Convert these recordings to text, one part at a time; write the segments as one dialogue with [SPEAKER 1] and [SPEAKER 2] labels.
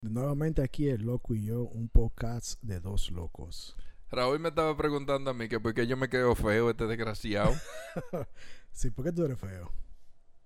[SPEAKER 1] Nuevamente aquí el loco y yo, un podcast de dos locos.
[SPEAKER 2] Raúl me estaba preguntando a mí que por qué yo me quedo feo, este desgraciado.
[SPEAKER 1] sí, ¿por qué tú eres feo?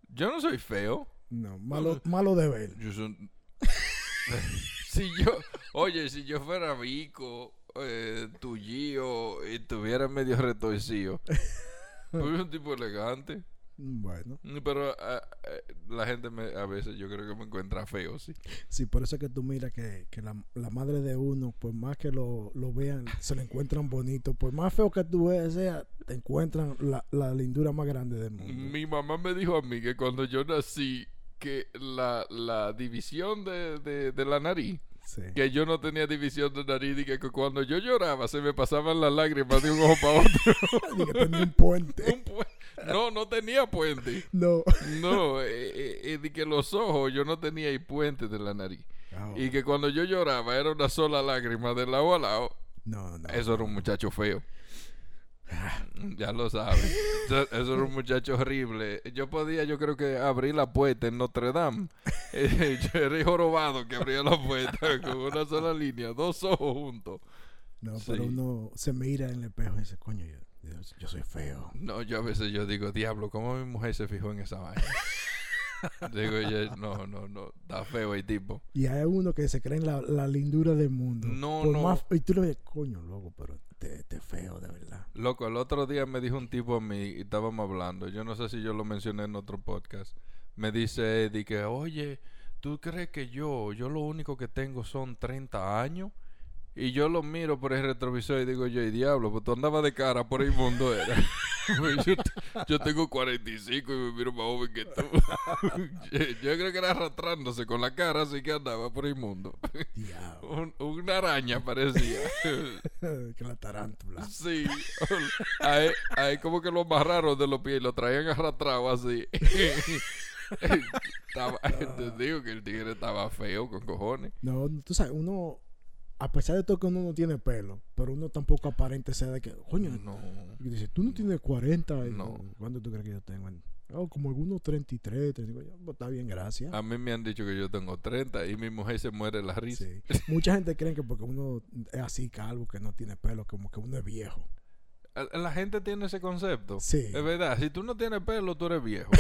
[SPEAKER 2] Yo no soy feo.
[SPEAKER 1] No, malo, malo de ver.
[SPEAKER 2] Yo soy... si yo, oye, si yo fuera rico, eh, tuyo y tuviera medio retorcido, pues un tipo elegante.
[SPEAKER 1] Bueno.
[SPEAKER 2] Pero ah, eh, la gente me, a veces yo creo que me encuentra feo, sí.
[SPEAKER 1] Sí, por eso es que tú miras que, que la, la, madre de uno, por más que lo, lo, vean, se lo encuentran bonito. Por más feo que tú sea, te encuentran la, la lindura más grande del mundo.
[SPEAKER 2] Mi mamá me dijo a mí que cuando yo nací, que la, la división de, de, de la nariz que yo no tenía división de nariz y que cuando yo lloraba se me pasaban las lágrimas de un ojo para otro.
[SPEAKER 1] y que tenía un puente.
[SPEAKER 2] No, no tenía puente.
[SPEAKER 1] No.
[SPEAKER 2] No, eh, eh, eh que los ojos yo no tenía el puente de la nariz.
[SPEAKER 1] Ah,
[SPEAKER 2] y que cuando yo lloraba era una sola lágrima de lado a lado.
[SPEAKER 1] No, no.
[SPEAKER 2] Eso era un muchacho feo. Ya lo sabes. Eso, era un muchacho horrible. Yo podía, yo creo que abrir la puerta en Notre Dame. Eh, yo era jorobado que abría la puerta con una sola línea, dos ojos juntos.
[SPEAKER 1] No, pero uno se mira en el espejo y dice, coño, yo, yo, soy feo.
[SPEAKER 2] No, yo a veces yo digo, diablo, ¿cómo mi mujer se fijó en esa vaina? Digo yo, no, no, no, está feo el tipo.
[SPEAKER 1] Y hay uno que se cree en la, la lindura del mundo.
[SPEAKER 2] No, no.
[SPEAKER 1] y tú le ves, coño, loco, pero te, te, feo, de verdad.
[SPEAKER 2] Loco, el otro día me dijo un tipo a mí y estábamos hablando. Yo no sé si yo lo mencioné en otro podcast. Me dice Eddie que, oye, ¿tú crees que yo, yo lo único que tengo son 30 años? Y yo lo miro por el retrovisor y digo yo, y diablo, pues tú andabas de cara por el mundo era. Yo, yo, tengo 45 y me miro más joven que tú. yo, creo que era arrastrándose con la cara así que andaba por el mundo. Un, una araña parecía.
[SPEAKER 1] que la tarántula.
[SPEAKER 2] Sí. Ahí, ahí como que lo amarraron de los pies y lo traían arrastrado así. estaba, te digo que el tigre estaba feo con cojones.
[SPEAKER 1] No, tú sabes, uno a pesar de todo que uno no tiene pelo, pero uno tampoco aparente sea de que, coño,
[SPEAKER 2] no.
[SPEAKER 1] Y dice, tú no, tienes 40.
[SPEAKER 2] no.
[SPEAKER 1] ¿Cuánto tú crees que yo tengo? Oh, como algunos 33, 35. Pues, está bien, gracias.
[SPEAKER 2] A mí me han dicho que yo tengo 30 y mi mujer se muere la risa. Sí.
[SPEAKER 1] Mucha gente cree que porque uno es así calvo, que no tiene pelo, como que uno es viejo.
[SPEAKER 2] La gente tiene ese concepto.
[SPEAKER 1] Sí.
[SPEAKER 2] Es verdad, si tú no tienes pelo, tú eres viejo.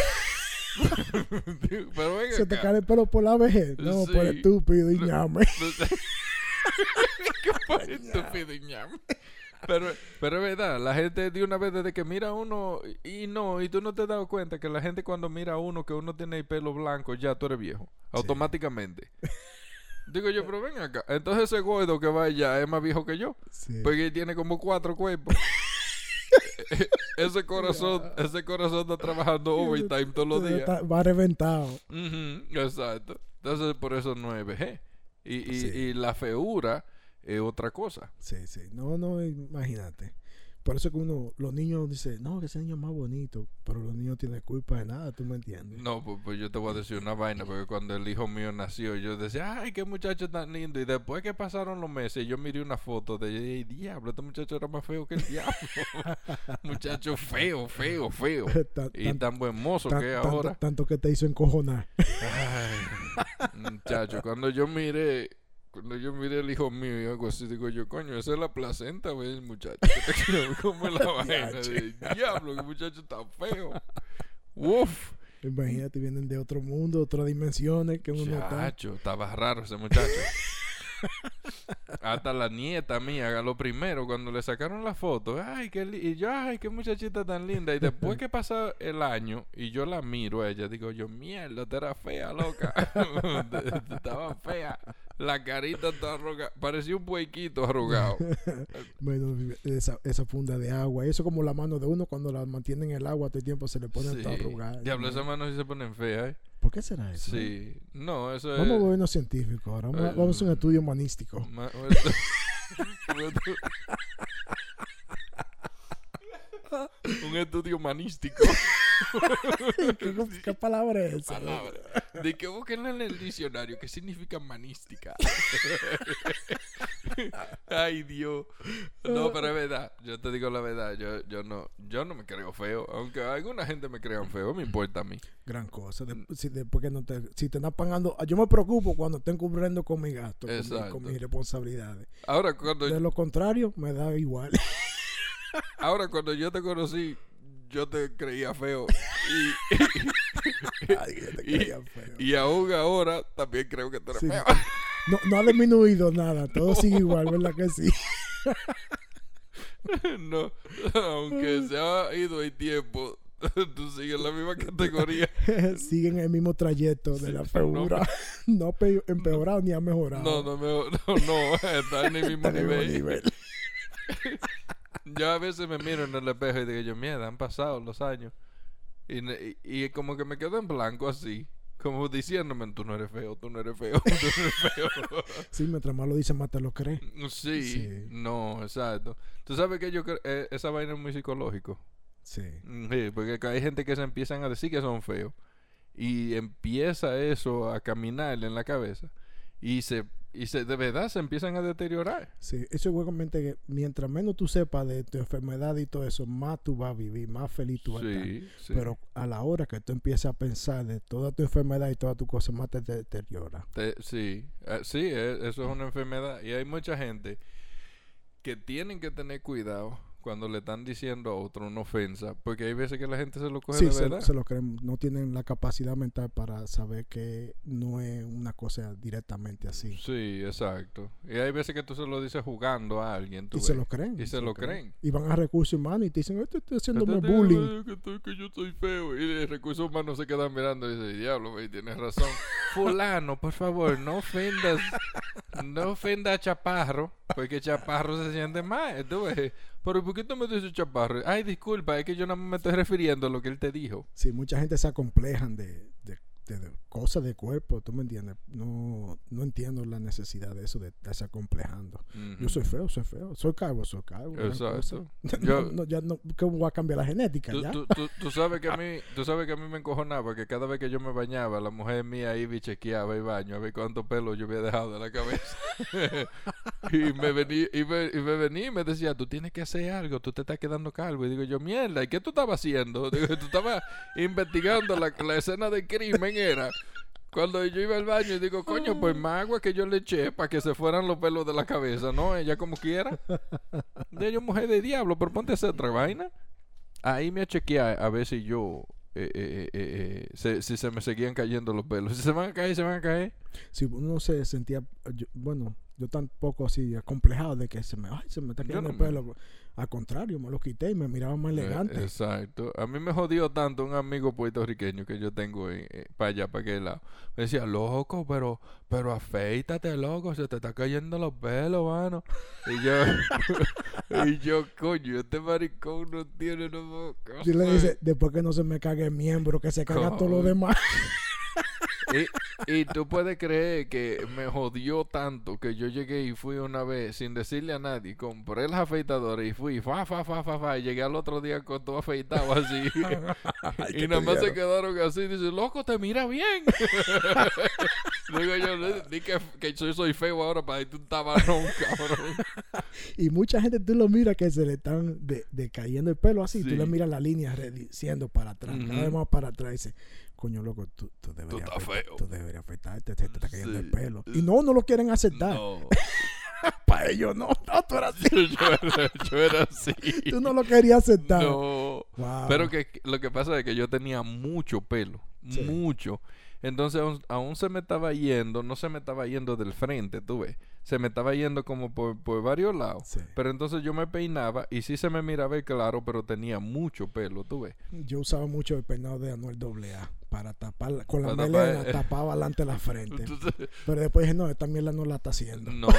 [SPEAKER 2] pero venga
[SPEAKER 1] Se te cae el pelo por la vejez. No, por estúpido y ñame.
[SPEAKER 2] Qué estúpido Pero, pero es verdad, la gente de una vez desde que mira a uno y no, y tú no te has dado cuenta que la gente cuando mira a uno que uno tiene el pelo blanco, ya tú eres viejo, automáticamente. Digo yo, pero ven acá. Entonces ese gordo que va allá es más viejo que yo. Porque tiene como cuatro cuerpos. ese corazón, ese corazón está trabajando overtime todos los días.
[SPEAKER 1] Va reventado.
[SPEAKER 2] exacto. Entonces por eso no es. Y, y, y la feura es otra cosa.
[SPEAKER 1] Sí, sí. No, no, imagínate. Por eso que uno, los niños dicen, no, que ese niño es más bonito, pero los niños tienen culpa de nada, ¿tú me entiendes?
[SPEAKER 2] No, pues, pues, yo te voy a decir una vaina, porque cuando el hijo mío nació, yo decía, ay, qué muchacho tan lindo, y después que pasaron los meses, yo miré una foto de, el diablo, este muchacho era más feo que el diablo. muchacho feo, feo, feo. y tan buen mozo que es ahora.
[SPEAKER 1] Tanto, que te hizo encojonar.
[SPEAKER 2] ay, muchacho, cuando yo miré cuando yo miré al hijo mío y algo así, digo yo, coño, esa es la placenta, güey, el muchacho. ¿Cómo es la vaina? Diablo, que muchacho está feo. Uf.
[SPEAKER 1] Imagínate, vienen de otro mundo, otras dimensiones que uno
[SPEAKER 2] Muchacho, está. estaba raro ese muchacho. Hasta la nieta mía, lo primero, cuando le sacaron la foto, ay, qué y yo, ay, qué muchachita tan linda. Y después que pasa el año y yo la miro a ella, digo yo, mierda, te era fea, loca. Estaba fea. La carita está arrugada. Parecía un puequito arrugado.
[SPEAKER 1] bueno, esa, esa, funda de agua. Eso como la mano de uno cuando la mantienen en el agua todo el tiempo se le pone sí. arrugada.
[SPEAKER 2] Diablo, esas manos sí se ponen feas, ¿eh?
[SPEAKER 1] ¿Por qué será eso?
[SPEAKER 2] Sí. No, eso
[SPEAKER 1] es... Vamos a vernos científico ahora. Vamos, a, vamos a un estudio humanístico.
[SPEAKER 2] un estudio humanístico.
[SPEAKER 1] ¿Qué, palabra es esa?
[SPEAKER 2] Palabra. De que busquen en el diccionario qué significa manística. Ay, Dios. No, pero es verdad. Yo te digo la verdad. Yo, yo no, yo no me creo feo. Aunque alguna gente me crean feo, me importa a mí.
[SPEAKER 1] Gran cosa. De- si después que no te, si te están pagando, yo me preocupo cuando estén cubriendo con mi gasto, con, mi- con mis responsabilidades.
[SPEAKER 2] Ahora cuando,
[SPEAKER 1] De lo contrario, me da igual.
[SPEAKER 2] ahora cuando yo te conocí, yo te creía feo.
[SPEAKER 1] Ay, te
[SPEAKER 2] Y-
[SPEAKER 1] feo.
[SPEAKER 2] Y, aún ahora también creo que tú eres
[SPEAKER 1] Sí.
[SPEAKER 2] feo.
[SPEAKER 1] No, no ha disminuido nada, todo sigue igual, ¿verdad que sí?
[SPEAKER 2] no, aunque se ha ido el tiempo, tú sigues en la misma categoría.
[SPEAKER 1] sigue en el mismo trayecto de
[SPEAKER 2] Sí,
[SPEAKER 1] la
[SPEAKER 2] no,
[SPEAKER 1] feura. No, ha pe- empeorado ni ha mejorado.
[SPEAKER 2] No, no, no, no, está en el mismo
[SPEAKER 1] Está en el mismo
[SPEAKER 2] nivel. Yo a veces me miro en el espejo y digo yo, mierda, han pasado los años. Y, y como que me quedo en blanco así. Como diciéndome, tú no eres feo, tú no eres feo, tú no eres feo.
[SPEAKER 1] Sí, mientras más lo dice, más te lo crees.
[SPEAKER 2] sí,
[SPEAKER 1] Sí.
[SPEAKER 2] no, exacto. Tú sabes que yo creo, eh, esa vaina es muy psicológico.
[SPEAKER 1] Sí.
[SPEAKER 2] Mm, Sí, porque hay gente que se empiezan a decir que son feos. Y empieza eso a caminar en la cabeza. Y se, y se de verdad se empiezan a deteriorar.
[SPEAKER 1] Sí, eso es igualmente que mientras menos tú sepas de tu enfermedad y todo eso, más tú vas a vivir, más feliz tú vas a estar.
[SPEAKER 2] Sí, sí.
[SPEAKER 1] Pero a la hora que tú empiezas a pensar de toda tu enfermedad y todas tus cosas, más te deteriora.
[SPEAKER 2] Te- sí, eh, sí, e- eso es una enfermedad. Y hay mucha gente que tienen que tener cuidado cuando le están diciendo a otro una ofensa. Porque hay veces que la gente se lo coge
[SPEAKER 1] Sí,
[SPEAKER 2] de
[SPEAKER 1] se,
[SPEAKER 2] verdad.
[SPEAKER 1] se lo creen, no tienen la capacidad mental para saber que no es una cosa directamente así.
[SPEAKER 2] Sí, exacto. Y hay veces que tú se lo dices jugando a alguien. tú
[SPEAKER 1] Y se lo creen.
[SPEAKER 2] Y se lo creen.
[SPEAKER 1] Y van a recursos humanos y te dicen, este está haciéndome
[SPEAKER 2] Este
[SPEAKER 1] bullying.
[SPEAKER 2] Que, estoy- que yo soy feo. Y recursos humanos se quedan mirando y dice, diablo, güey, tienes razón. Fulano, por favor, no ofendas, no ofenda a Chaparro, porque Chaparro se siente mal. Tú ves. Pero ¿por qué tú me dices Chaparro? Ay, disculpa, es que yo no me estoy refiriendo a lo que él te dijo.
[SPEAKER 1] Sí, mucha gente se acomplejan de, de, de- de cosas de cuerpo, ¿tú me entiendes? No, no entiendo la necesidad de eso, de estarse acomplejando. Yo soy feo, soy feo. Soy calvo, soy calvo.
[SPEAKER 2] Exacto.
[SPEAKER 1] No,
[SPEAKER 2] Yo-
[SPEAKER 1] no, ya no, ¿qué voy a cambiar la genética?
[SPEAKER 2] Tú,
[SPEAKER 1] ya?
[SPEAKER 2] tú, tú, tú sabes que a mí, tú sabes que a mí me encojonaba que cada vez que yo me bañaba, la mujer mía iba y chequeaba el baño a ver cuánto pelo yo había dejado de la cabeza. y me venía, y me, y me venía y me decía, tú tienes que hacer algo, tú te estás quedando calvo. Y digo yo, mierda, ¿y qué tú estabas haciendo? Digo, tú estabas investigando la, la escena del crimen, era. Cuando yo iba al baño y digo, coño, pues más agua que yo le eché para que se fueran los pelos de la cabeza, ¿no? Ella como quiera. De yo, mujer de diablo, pero ponte a hacer otra vaina. Ahí me chequeé a ver si yo, eh, eh, eh, eh, se- si se me seguían cayendo los pelos. Si se van a caer, se van a caer.
[SPEAKER 1] Si uno se sentía, yo- bueno, yo tampoco así acomplejado de que se me, ay, se me está cayendo
[SPEAKER 2] no
[SPEAKER 1] el pelo. Al contrario, me lo quité y me miraba más elegante.
[SPEAKER 2] Eh, exacto. A mí me jodió tanto un amigo puertorriqueño que yo tengo para allá, para aquel lado. Me decía, loco, pero, pero afeítate, loco, se te está cayendo los pelos, mano. Y yo, y yo, coño, este maricón no tiene no
[SPEAKER 1] y le dice, después que no se me cague el miembro, que se caga todo lo demás.
[SPEAKER 2] Y, y tú puedes creer que me jodió tanto que yo llegué y fui una vez sin decirle a nadie, compré las afeitadoras y fui, fa, fa, fa, fa, fa, y llegué al otro día con todo afeitado así.
[SPEAKER 1] Ay,
[SPEAKER 2] y
[SPEAKER 1] ¿qué
[SPEAKER 2] nada más se quedaron así, dice, loco, te mira bien. Digo yo, "Le- di que, que yo soy feo ahora para irte un tabarrón, cabrón.
[SPEAKER 1] Y mucha gente tú lo miras que se le están de, decayendo el pelo así. Tú
[SPEAKER 2] Sí.
[SPEAKER 1] le miras la línea siendo para atrás, cada vez más para atrás. Dice, coño, loco, tú, tú deberías, afeitar-
[SPEAKER 2] feo.
[SPEAKER 1] tú deberías afeitarte, te, te está cayendo el pelo. Y no, no lo quieren aceptar.
[SPEAKER 2] No,
[SPEAKER 1] Para ellos, no, no, tú eras así.
[SPEAKER 2] yo, era, yo era así.
[SPEAKER 1] Tú no lo querías aceptar.
[SPEAKER 2] No.
[SPEAKER 1] Wow.
[SPEAKER 2] Pero que que lo que pasa es que yo tenía mucho pelo,
[SPEAKER 1] Sí.
[SPEAKER 2] mucho. Entonces aún, aún se me estaba yendo, no se me estaba yendo del frente, tú ves. Se me estaba yendo como por, por varios lados.
[SPEAKER 1] Sí.
[SPEAKER 2] Pero entonces yo me peinaba y sí se me miraba el claro, pero tenía mucho pelo, tú ves.
[SPEAKER 1] Yo usaba mucho el peinado de Anuel AA para tapar, con la
[SPEAKER 2] tapar,
[SPEAKER 1] melena
[SPEAKER 2] eh.
[SPEAKER 1] tapaba adelante la frente.
[SPEAKER 2] Entonces,
[SPEAKER 1] Pero después dije, no, esta mierda no la está haciendo.
[SPEAKER 2] no.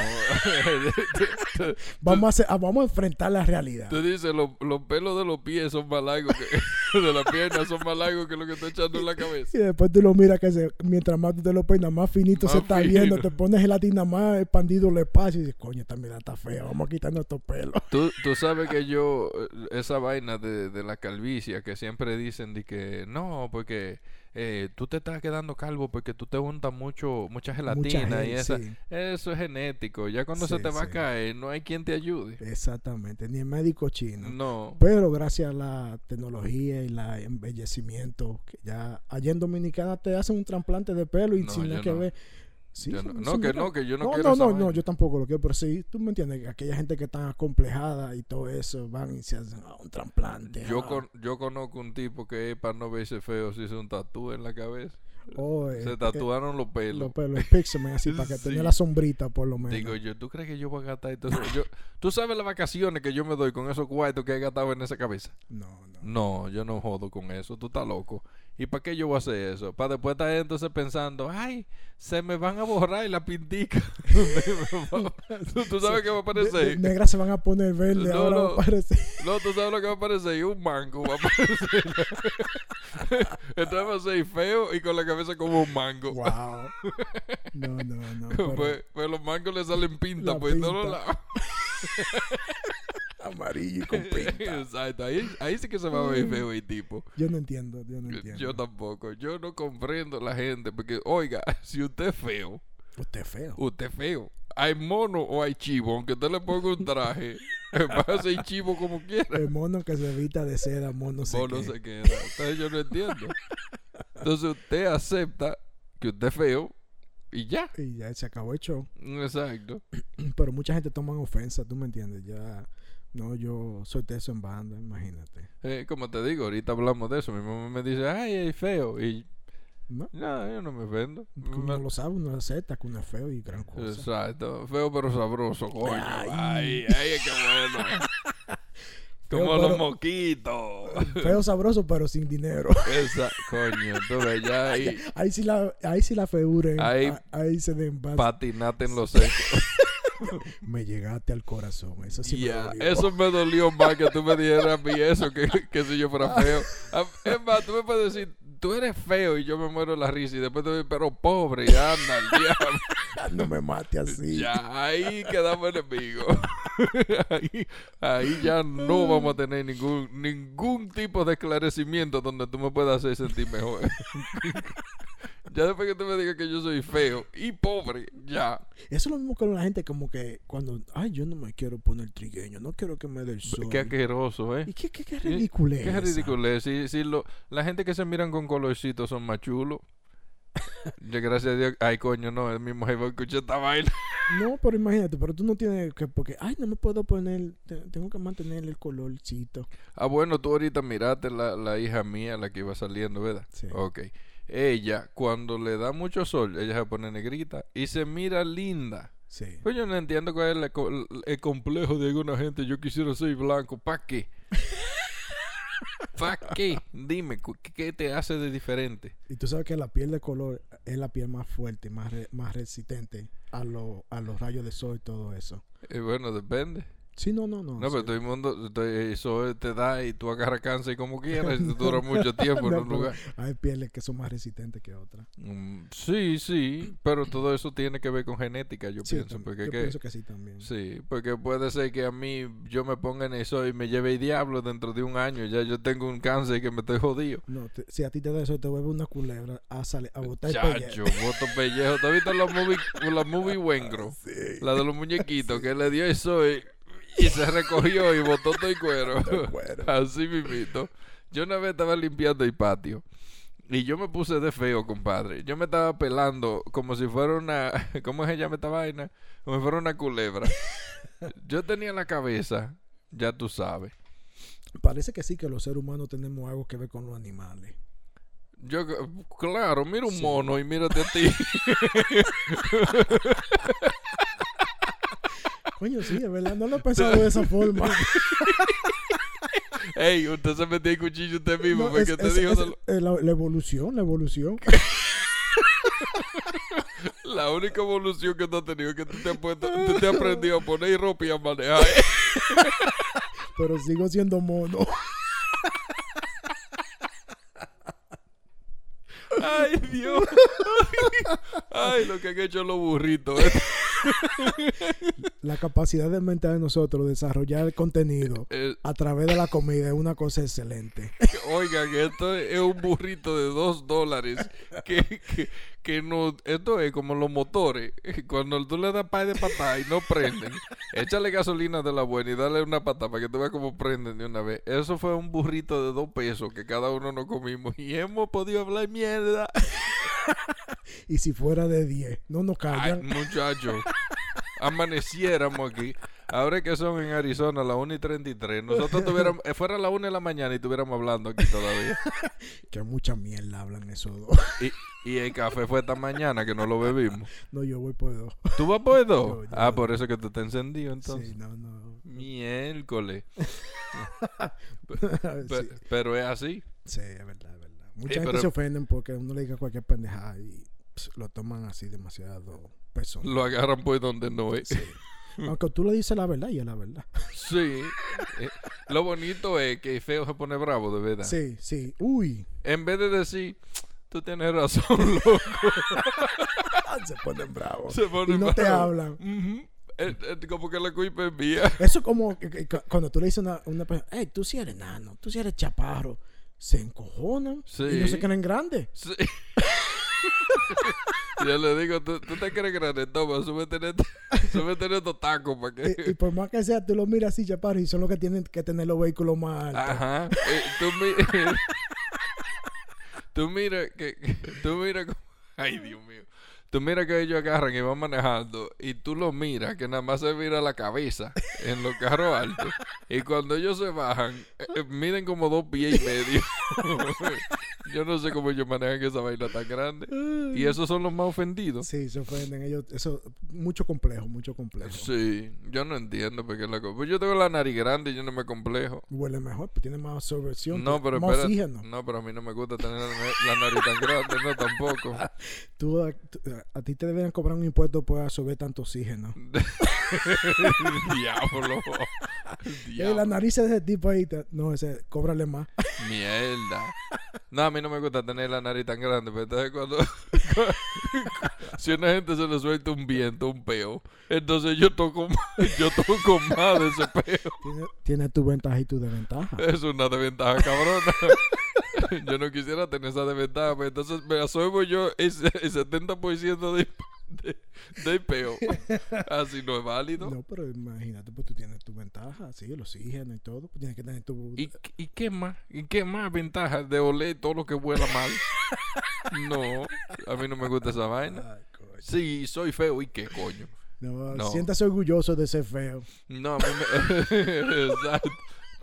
[SPEAKER 1] Vamos a, hacer- vamos a enfrentar la realidad.
[SPEAKER 2] tú dices, los, los pelos de los pies son más largos que... de las piernas son más largos que lo que estoy echando en la cabeza.
[SPEAKER 1] Y después tú lo miras que se, mientras más tú te lo peinas, más finito se está viendo. Te pones gelatina más expandido el espacio y dices, coño, esta mierda está fea, vamos a quitarnos estos pelos.
[SPEAKER 2] Tú, tú sabes que yo, eh, esa vaina de, de la calvicie, que siempre dicen de que no, porque eh, tú te estás quedando calvo porque tú te untas mucho, mucha gelatina
[SPEAKER 1] Mucha
[SPEAKER 2] y esa.
[SPEAKER 1] sí.
[SPEAKER 2] Eso es genético. Ya cuando se te va a caer, no hay quien te ayude.
[SPEAKER 1] Exactamente, ni el médico chino.
[SPEAKER 2] No.
[SPEAKER 1] Pero gracias a la tecnología y la embellecimiento, que ya allá en Dominicana te hacen un trasplante de pelo y
[SPEAKER 2] No,
[SPEAKER 1] sin nada que ver. Sí,
[SPEAKER 2] Yo
[SPEAKER 1] sí,
[SPEAKER 2] no, que no, que yo no,
[SPEAKER 1] No,
[SPEAKER 2] quiero
[SPEAKER 1] no,
[SPEAKER 2] esa
[SPEAKER 1] no, no, yo tampoco lo quiero, pero sí, tú me entiendes, que aquella gente que está acomplejada y todo eso, van y se hacen ah, un trasplante.
[SPEAKER 2] Yo,
[SPEAKER 1] ah.
[SPEAKER 2] con- yo conozco un tipo que para no verse feo se hizo un tatú en la cabeza.
[SPEAKER 1] Oh, eh,
[SPEAKER 2] Se
[SPEAKER 1] eh,
[SPEAKER 2] tatuaron los pelos.
[SPEAKER 1] los pelos, el pixelman, así para que
[SPEAKER 2] Sí.
[SPEAKER 1] tenga la sombrita por lo menos.
[SPEAKER 2] Digo yo, ¿tú crees que yo voy a gastar esto? Yo, ¿Tú sabes las vacaciones que yo me doy con esos cuartos que he gastado en esa cabeza?
[SPEAKER 1] no, no.
[SPEAKER 2] No, yo no jodo con eso, tú estás loco. ¿Y para qué yo voy a hacer eso? Para después estar entonces pensando, ay, se me van a borrar la pintica. ¿Tú, tú sabes qué va a aparecer?
[SPEAKER 1] negras se van a poner verde,
[SPEAKER 2] No,
[SPEAKER 1] ahora
[SPEAKER 2] no.
[SPEAKER 1] va a aparecer.
[SPEAKER 2] No, tú sabes lo que va a aparecer. Y un mango va a aparecer. Entonces va a ser feo y con la cabeza como un mango.
[SPEAKER 1] Wow. No, no, no. pero
[SPEAKER 2] Pues, pues los mangos le salen pinta
[SPEAKER 1] La
[SPEAKER 2] todos
[SPEAKER 1] pinta.
[SPEAKER 2] lados.
[SPEAKER 1] Amarillo y con pinta.
[SPEAKER 2] Exacto, ahí, ahí sí que se va a ver feo el tipo.
[SPEAKER 1] Yo no entiendo, yo no entiendo.
[SPEAKER 2] Yo tampoco, yo no comprendo la gente, porque oiga, si usted es feo,
[SPEAKER 1] Usted es feo.
[SPEAKER 2] usted es feo. Hay mono o hay chivo, aunque usted le ponga un traje, va a ser chivo como quiera.
[SPEAKER 1] El mono que se evita de seda, mono se
[SPEAKER 2] Mono
[SPEAKER 1] qué.
[SPEAKER 2] se queda. Entonces yo no entiendo. Entonces usted acepta que usted es feo y ya.
[SPEAKER 1] Y ya se acabó el show.
[SPEAKER 2] Exacto.
[SPEAKER 1] Pero mucha gente toma ofensa, tú me entiendes. Ya, no, yo soy teso en banda, imagínate.
[SPEAKER 2] Eh, como te digo, ahorita hablamos de eso. Mi mamá me dice, ay, es feo. Y
[SPEAKER 1] ¿No?
[SPEAKER 2] nada, yo no me ofendo.
[SPEAKER 1] Uno lo sabe, uno acepta que uno es feo y gran cosa.
[SPEAKER 2] Exacto. Feo pero sabroso, coño.
[SPEAKER 1] Ay.
[SPEAKER 2] Ay, ay, qué bueno. Como los
[SPEAKER 1] pero-
[SPEAKER 2] moquitos.
[SPEAKER 1] Feo sabroso, pero sin dinero.
[SPEAKER 2] Esa, coño, ves, ya ahí
[SPEAKER 1] Ahí sí la, ahí sí la feuren.
[SPEAKER 2] Ahí-
[SPEAKER 1] Ahí, se den
[SPEAKER 2] patinate en los secos.
[SPEAKER 1] Me llegaste al corazón. Eso sí me dolió.
[SPEAKER 2] eso me dolió más que tú me dijeras a mí eso, que, que si yo fuera feo. A- Es más, tú me puedes decir, tú eres feo y yo me muero la risa y después te digo, pero pobre, anda, el diablo.
[SPEAKER 1] No me mate así.
[SPEAKER 2] Ya, ahí quedamos enemigos. ahí, ahí ya no vamos a tener ningún, ningún tipo de esclarecimiento donde tú me puedas hacer sentir mejor. Ya después que tú me digas que yo soy feo y pobre, ya.
[SPEAKER 1] Eso es lo mismo con la gente como que cuando, ay, yo no me quiero poner trigueño, no quiero que me dé el sol.
[SPEAKER 2] Qué asqueroso, ¿eh?
[SPEAKER 1] ¿Y qué, qué, qué
[SPEAKER 2] ¿Qué-
[SPEAKER 1] ridículo es
[SPEAKER 2] Qué es. Si, si lo, la gente que se miran con colorcitos son más chulos. Yo, gracias a Dios. Ay, coño, no. El mismo jefe escuché esta vaina.
[SPEAKER 1] No, pero imagínate, pero tú no tienes que, porque, ay, no me puedo poner, te- tengo que mantener el colorcito.
[SPEAKER 2] Ah, bueno, tú ahorita miraste la, la hija mía, la que iba saliendo, ¿verdad?
[SPEAKER 1] Sí.
[SPEAKER 2] Ok. Ella, cuando le da mucho sol, ella se pone negrita y se mira linda.
[SPEAKER 1] Sí.
[SPEAKER 2] Pues yo no entiendo cuál es el, el complejo de alguna gente. Yo quisiera ser blanco. ¿Para qué? ¿Para qué? Dime, ¿qué, qué te hace de diferente?
[SPEAKER 1] Y tú sabes que la piel de color es la piel más fuerte, más, re- más resistente a, lo- a los rayos de sol y todo eso.
[SPEAKER 2] Eh, bueno, depende.
[SPEAKER 1] Sí, no, no, no.
[SPEAKER 2] No, pero
[SPEAKER 1] sí.
[SPEAKER 2] todo el mundo, eso te da y tú agarras cáncer como quieras y tú duras mucho tiempo en
[SPEAKER 1] No,
[SPEAKER 2] un
[SPEAKER 1] pero
[SPEAKER 2] lugar.
[SPEAKER 1] Hay pieles que son más resistentes que otras.
[SPEAKER 2] Mm, sí, sí, pero todo eso tiene que ver con genética, yo
[SPEAKER 1] Sí,
[SPEAKER 2] pienso. Porque
[SPEAKER 1] yo
[SPEAKER 2] que-
[SPEAKER 1] pienso que sí también.
[SPEAKER 2] Sí, porque puede ser que a mí yo me ponga en eso y me lleve el diablo dentro de un año. Ya yo tengo un cáncer que me estoy jodido.
[SPEAKER 1] No, te- si a ti te da eso, te vuelve una culebra a, sale, a botar el pellejo.
[SPEAKER 2] Chacho, voto pellejo. ¿Tú has visto la movie, la movie Wengro?
[SPEAKER 1] Sí.
[SPEAKER 2] La de los muñequitos, que le dio eso y, y se recogió y botó todo el cuero. Así mismito. Yo una vez estaba limpiando el patio. Y yo me puse de feo, compadre. Yo me estaba pelando como si fuera una... ¿Cómo se llama esta vaina? Como si fuera una culebra. Yo tenía la cabeza, ya tú sabes.
[SPEAKER 1] Parece que sí, que los seres humanos tenemos algo que ver con los animales.
[SPEAKER 2] Yo, claro, mira un
[SPEAKER 1] Sí.
[SPEAKER 2] mono y mírate a ti.
[SPEAKER 1] Coño, sí, es verdad. No lo he pensado de esa forma.
[SPEAKER 2] Ey, usted se metió el cuchillo usted mismo
[SPEAKER 1] No,
[SPEAKER 2] porque
[SPEAKER 1] es-
[SPEAKER 2] te
[SPEAKER 1] es-
[SPEAKER 2] dijo
[SPEAKER 1] es-
[SPEAKER 2] de lo-
[SPEAKER 1] eh, la, la evolución, la evolución.
[SPEAKER 2] la única evolución que tú has tenido es que tú te has, puesto, tú te has aprendido a poner ropa y a manejar.
[SPEAKER 1] pero sigo siendo mono.
[SPEAKER 2] Ay, Dios. Ay, lo que han hecho los burritos.
[SPEAKER 1] La capacidad de mental de nosotros de desarrollar el contenido
[SPEAKER 2] Eh,
[SPEAKER 1] a través de la comida es una cosa excelente.
[SPEAKER 2] Oigan, esto es un burrito de dos dólares. Que, que, que no, esto es como los motores. Cuando tú le das pay de patada y no prenden, échale gasolina de la buena y dale una patada para que tú veas cómo prenden de una vez. Eso fue un burrito de dos pesos que cada uno nos comimos y hemos podido hablar mierda.
[SPEAKER 1] Y si fuera de 10, no nos
[SPEAKER 2] Ay,
[SPEAKER 1] callan.
[SPEAKER 2] muchachos, amaneciéramos aquí. Ahora que son en Arizona las 1 y 33, nosotros tuviéramos, eh, fuera las 1 de la mañana y estuviéramos hablando aquí todavía.
[SPEAKER 1] Que mucha mierda hablan esos dos.
[SPEAKER 2] Y, y el café fue esta mañana que no lo bebimos.
[SPEAKER 1] No, yo voy por dos.
[SPEAKER 2] ¿Tú vas por dos?
[SPEAKER 1] Yo- yo-
[SPEAKER 2] ah, por eso que tú estás encendido entonces.
[SPEAKER 1] Sí, no, no.
[SPEAKER 2] Miércoles.
[SPEAKER 1] sí,
[SPEAKER 2] Pero es así.
[SPEAKER 1] sí, es verdad. Mucha
[SPEAKER 2] Sí,
[SPEAKER 1] gente
[SPEAKER 2] pero-
[SPEAKER 1] se ofenden porque uno le diga cualquier pendejada y pss, lo toman así demasiado personal.
[SPEAKER 2] Lo agarran por donde no es.
[SPEAKER 1] Sí. Aunque tú le dices la verdad y es la verdad.
[SPEAKER 2] Sí. Eh, Lo bonito es que feo se pone bravo, de verdad.
[SPEAKER 1] Sí, sí. Uy.
[SPEAKER 2] En vez de decir, tú tienes razón, loco.
[SPEAKER 1] se ponen bravos.
[SPEAKER 2] Se pone
[SPEAKER 1] Y no te hablan.
[SPEAKER 2] Eh, eh, como que la culpa es mía.
[SPEAKER 1] Eso es como cuando tú le dices a una, una persona, hey, tú sí eres nano, tú sí eres chaparro. Se encojonan y no
[SPEAKER 2] Sí.
[SPEAKER 1] se creen grandes.
[SPEAKER 2] Sí. Yo le digo, ¿tú, tú te crees grande? Toma, súbete en estos, súbete en estos tacos para
[SPEAKER 1] Y, y
[SPEAKER 2] que...
[SPEAKER 1] por más que sea, tú lo miras así, chaparro, y son los que tienen que tener los vehículos más altos.
[SPEAKER 2] Ajá. Eh, tú mira... tú mira que... que- Tú mira como... Ay, Dios mío. Tú mira que ellos agarran y van manejando y tú lo miras que nada más se mira la cabeza en los carros altos. Y cuando ellos se bajan, eh, eh, miden como dos pies y medio. Yo no sé cómo ellos manejan esa vaina tan grande. Y esos son los más ofendidos.
[SPEAKER 1] Sí, se ofenden ellos. Eso, mucho complejo, mucho complejo.
[SPEAKER 2] Sí, yo no entiendo por qué la cosa. Pues yo tengo la nariz grande y yo no me complejo.
[SPEAKER 1] Huele mejor, pues tiene más absorción,
[SPEAKER 2] No, pero
[SPEAKER 1] más
[SPEAKER 2] espera.
[SPEAKER 1] oxígeno.
[SPEAKER 2] No, pero a mí no me gusta tener la, na- la nariz tan grande, no tampoco.
[SPEAKER 1] Tú, a, a ti te deberían cobrar un impuesto por absorber tanto oxígeno.
[SPEAKER 2] Diablo.
[SPEAKER 1] Eh, la
[SPEAKER 2] Diablo.
[SPEAKER 1] nariz de ese tipo ahí, te- no, ese, cóbrale más.
[SPEAKER 2] Mierda. No, a mí no me gusta tener la nariz tan grande, pero entonces cuando... si a una gente se le suelta un viento, un peo, entonces yo toco más, yo toco más de ese peo.
[SPEAKER 1] Tiene, tiene tu ventaja y tu desventaja.
[SPEAKER 2] Es una desventaja, cabrona. yo no quisiera tener esa desventaja, pero entonces me absorbo yo ese, el 70% de, de, peo. Así no es válido.
[SPEAKER 1] No, pero imagínate, pues tú tienes tu ventaja, sí, el oxígeno y todo. Pues tienes que tener tu.
[SPEAKER 2] ¿Y, ¿Y qué más? ¿Y qué más ventaja de oler todo lo que huela mal? No, a mí no me gusta esa vaina.
[SPEAKER 1] Ay, coño.
[SPEAKER 2] Sí, soy feo y qué coño.
[SPEAKER 1] No,
[SPEAKER 2] No.
[SPEAKER 1] siéntase orgulloso de ser feo.
[SPEAKER 2] No, a mí me... Exacto.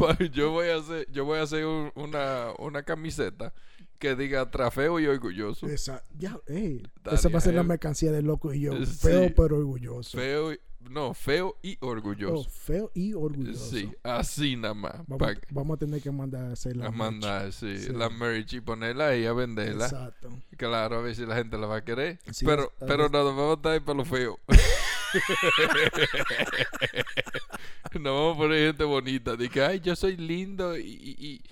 [SPEAKER 2] Yo voy a hacer, yo voy a hacer un- una, una camiseta que diga trafeo y orgulloso.
[SPEAKER 1] Esa, ya, ey, esa va a ser la mercancía del loco y yo.
[SPEAKER 2] Eh,
[SPEAKER 1] Feo pero orgulloso.
[SPEAKER 2] Feo, y- no, feo y
[SPEAKER 1] Oh,
[SPEAKER 2] orgulloso.
[SPEAKER 1] feo y orgulloso.
[SPEAKER 2] Sí, así nada más.
[SPEAKER 1] Vamos, vamos a tener que mandar a hacer la
[SPEAKER 2] a
[SPEAKER 1] merch.
[SPEAKER 2] mandar, sí,
[SPEAKER 1] Sí.
[SPEAKER 2] la merch y ponerla ahí a venderla.
[SPEAKER 1] Exacto.
[SPEAKER 2] Claro, a ver si la gente la va a querer.
[SPEAKER 1] Sí,
[SPEAKER 2] pero pero nada, vamos a estar ahí para lo feo. no vamos a poner gente bonita. De que, ay, yo soy lindo y,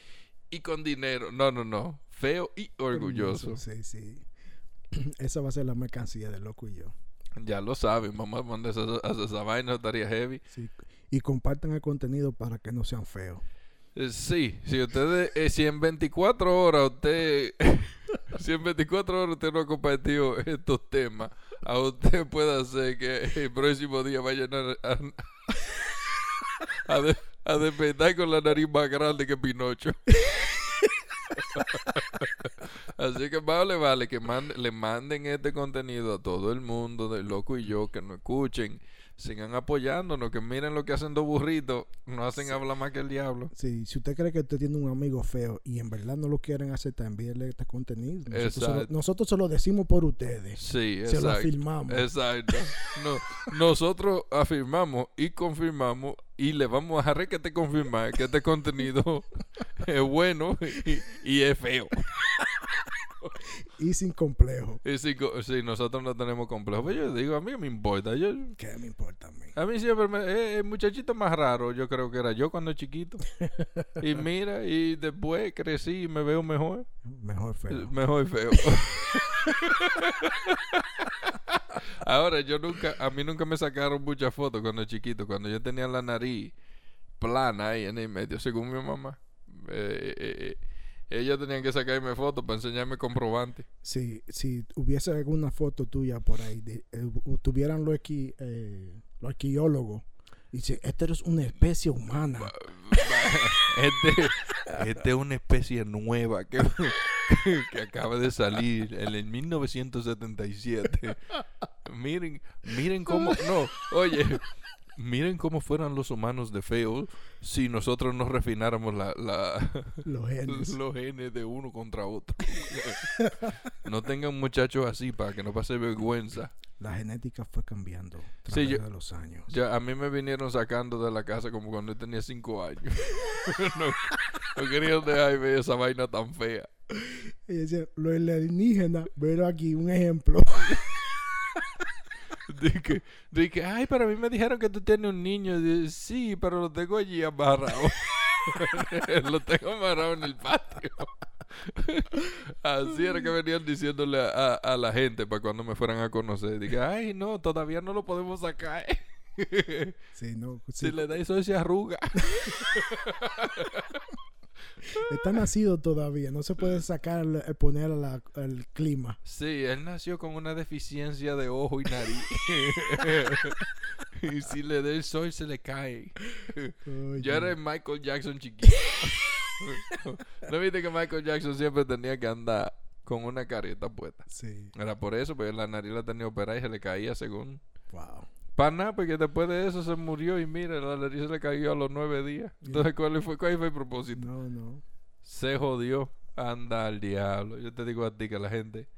[SPEAKER 2] y, con dinero. No, no, no. Feo y orgulloso.
[SPEAKER 1] Sí, sí. Esa va a ser la mercancía del loco y yo.
[SPEAKER 2] Ya lo saben, vamos a mandar esa, esa, esa vaina, estaría heavy.
[SPEAKER 1] Sí. Y compartan el contenido para que no sean feos.
[SPEAKER 2] Eh, Sí, si ustedes, eh, si en 24 horas usted, si en 24 horas usted no ha compartido estos temas, a usted puede hacer que el próximo día vayan a, a, a, de- a despertar con la nariz más grande que Pinocho. Así que vale, vale, que mande- le manden este contenido a todo el mundo, del loco y yo, que nos escuchen, sigan apoyándonos, que miren lo que hacen dos burritos, no hacen hablar más que el diablo.
[SPEAKER 1] Sí, si usted cree que usted tiene un amigo feo y en verdad no lo quieren aceptar, envíenle este contenido. Nosotros se, lo,
[SPEAKER 2] Exacto.
[SPEAKER 1] nosotros se lo decimos por ustedes.
[SPEAKER 2] Sí,
[SPEAKER 1] se lo afirmamos.
[SPEAKER 2] Exacto. No, nosotros afirmamos y confirmamos y le vamos a dejar que te confirmar que este contenido es bueno y, y es feo.
[SPEAKER 1] Y sin complejo.
[SPEAKER 2] Y si, si nosotros no tenemos complejo, pues yo digo, a mí me importa. Yo,
[SPEAKER 1] ¿Qué me importa a mí?
[SPEAKER 2] a mí siempre me, eh, el muchachito más raro, yo creo que era yo cuando chiquito. Y mira, y después crecí y me veo mejor.
[SPEAKER 1] Mejor feo.
[SPEAKER 2] Mejor feo. Ahora, yo nunca, a mí nunca me sacaron muchas fotos cuando chiquito, cuando yo tenía la nariz plana ahí en el medio, según mi mamá. Eh, eh, ellos tenían que sacarme fotos para enseñarme comprobante.
[SPEAKER 1] Si, si hubiese alguna foto tuya por ahí, de, eh, tuvieran los, arqui- eh, los arqueólogos, y dice, esta es una especie humana.
[SPEAKER 2] Este, este es una especie nueva que, que acaba de salir en el 1977. Miren, miren cómo, no, oye, miren cómo fueran los humanos de feos si nosotros nos refináramos la, la,
[SPEAKER 1] Los genes.
[SPEAKER 2] los genes de uno contra otro. No tengan muchachos así para que no pase vergüenza.
[SPEAKER 1] La genética fue cambiando a
[SPEAKER 2] Sí, yo-
[SPEAKER 1] de los años.
[SPEAKER 2] Ya, a mí me vinieron sacando de la casa como cuando yo tenía cinco años. no, no querían dejar ver esa vaina tan fea.
[SPEAKER 1] Y decía, lo alienígena, pero aquí un ejemplo.
[SPEAKER 2] Dije, dije, ay, pero a mí me dijeron que tú tienes un niño. Dije, sí, pero lo tengo allí amarrado. lo tengo amarrado en el patio. Así era que venían diciéndole a, a- a la gente para cuando me fueran a conocer. Dije, ay, no, todavía no lo podemos sacar.
[SPEAKER 1] Sí, no, sí.
[SPEAKER 2] si le da eso, se arruga.
[SPEAKER 1] Está nacido todavía, no se puede sacar, eh, poner la- al clima.
[SPEAKER 2] Sí, él nació con una deficiencia de ojo y nariz. y si le da el sol, se le cae. Yo era el Michael Jackson chiquito. ¿No viste que Michael Jackson siempre tenía que andar con una careta puesta?
[SPEAKER 1] Sí,
[SPEAKER 2] Era por eso, porque la nariz la tenía operada y se le caía según...
[SPEAKER 1] wow.
[SPEAKER 2] Para nada, porque después de eso se murió y mira, la nariz se le cayó a los nueve días. Entonces, ¿cuál fue, cuál fue el propósito?
[SPEAKER 1] No, no.
[SPEAKER 2] Se jodió. Anda al diablo. Yo te digo a ti que la gente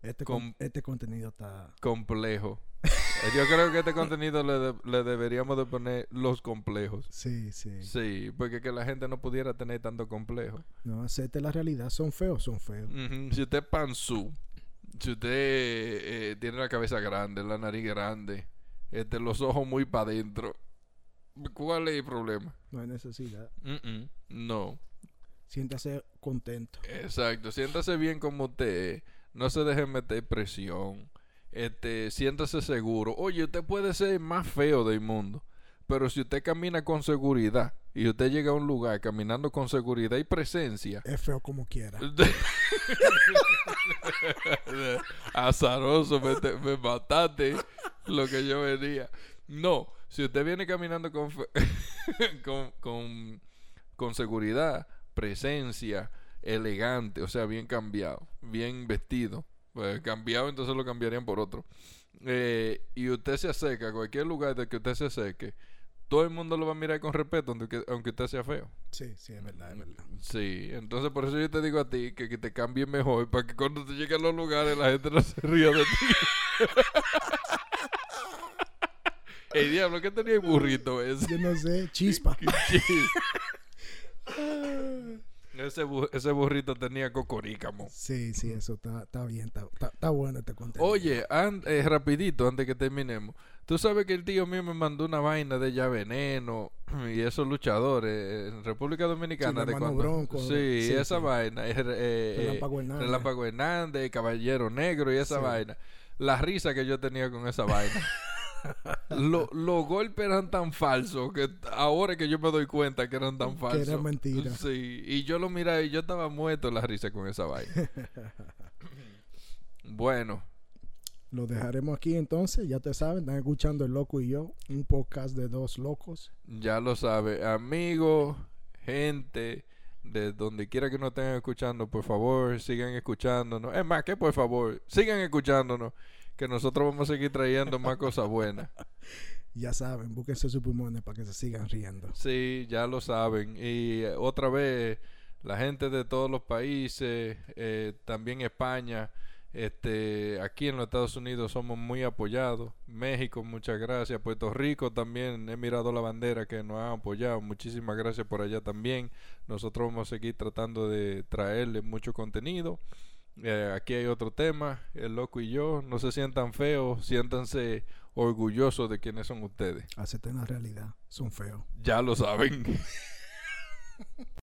[SPEAKER 1] Este, con- este contenido está...
[SPEAKER 2] complejo. Eh, Yo creo que este contenido le, de- le deberíamos de poner los complejos.
[SPEAKER 1] Sí, sí.
[SPEAKER 2] Sí, porque que la gente no pudiera tener tanto complejo.
[SPEAKER 1] No, acepte la realidad. Son feos, son feos.
[SPEAKER 2] Si usted es panzú, si usted eh, tiene la cabeza grande, la nariz grande, este, los ojos muy para adentro, ¿cuál es el problema?
[SPEAKER 1] No hay necesidad.
[SPEAKER 2] No,
[SPEAKER 1] Siéntase contento.
[SPEAKER 2] exacto. Siéntase bien como usted es. No se deje meter presión. Este, siéntase seguro. Oye, usted puede ser el más feo del mundo. Pero si usted camina con seguridad y usted llega a un lugar caminando con seguridad y presencia,
[SPEAKER 1] Es feo como quiera.
[SPEAKER 2] Azaroso, me, te- me mataste lo que yo venía. No, si usted viene caminando con, fe- con, con, con seguridad, presencia, elegante, o sea, bien cambiado, bien vestido, pues cambiado entonces lo cambiarían por otro. Eh, y usted se acerca a cualquier lugar de que usted se acerque, todo el mundo lo va a mirar con respeto, aunque, aunque usted sea feo.
[SPEAKER 1] Sí, sí, es verdad, es verdad.
[SPEAKER 2] Sí, entonces por eso yo te digo a ti que, que te cambie mejor para que cuando te lleguen a los lugares la gente no se ría de ti. El diablo, ¿qué tenía el burrito ese?
[SPEAKER 1] Yo no sé, chispa.
[SPEAKER 2] ese, bu- ese burrito tenía cocorícamo.
[SPEAKER 1] Sí, sí, eso está, está bien, está, está, está bueno este contenido.
[SPEAKER 2] Oye, eh, rapidito antes que terminemos. Tú sabes que el tío mío me mandó una vaina de ya veneno y esos luchadores eh, en República Dominicana
[SPEAKER 1] Sí,
[SPEAKER 2] de cuando
[SPEAKER 1] Bronco,
[SPEAKER 2] sí,
[SPEAKER 1] sí,
[SPEAKER 2] esa
[SPEAKER 1] sí.
[SPEAKER 2] vaina eh, eh,
[SPEAKER 1] Relámpago Hernández.
[SPEAKER 2] Relámpago Hernández, Caballero Negro y esa vaina. La risa que yo tenía con esa vaina. Lo- los golpes eran tan falsos que ahora que yo me doy cuenta que eran tan
[SPEAKER 1] Que
[SPEAKER 2] falsos.
[SPEAKER 1] era mentira.
[SPEAKER 2] Sí, y yo lo miraba y yo estaba muerto la risa con esa vaina. bueno,
[SPEAKER 1] Lo dejaremos aquí entonces, ya te saben, están escuchando El Loco y yo, un podcast de dos locos.
[SPEAKER 2] Ya lo sabe, amigos, gente, de donde quiera que nos estén escuchando, por favor, sigan escuchándonos. Es más, que por favor, sigan escuchándonos, que nosotros vamos a seguir trayendo más cosas buenas.
[SPEAKER 1] Ya saben, búsquense sus pulmones para que se sigan riendo.
[SPEAKER 2] Sí, ya lo saben. Y eh, otra vez, la gente de todos los países, eh, también España, este, aquí en los Estados Unidos somos muy apoyados. México, muchas gracias. Puerto Rico también, he mirado la bandera que nos han apoyado. Muchísimas gracias por allá también. Nosotros vamos a seguir tratando de traerle mucho contenido. Eh, aquí hay otro tema, el loco y yo. No se sientan feos, siéntanse orgullosos de quiénes son ustedes.
[SPEAKER 1] Acepten la realidad, son feos.
[SPEAKER 2] Ya lo saben.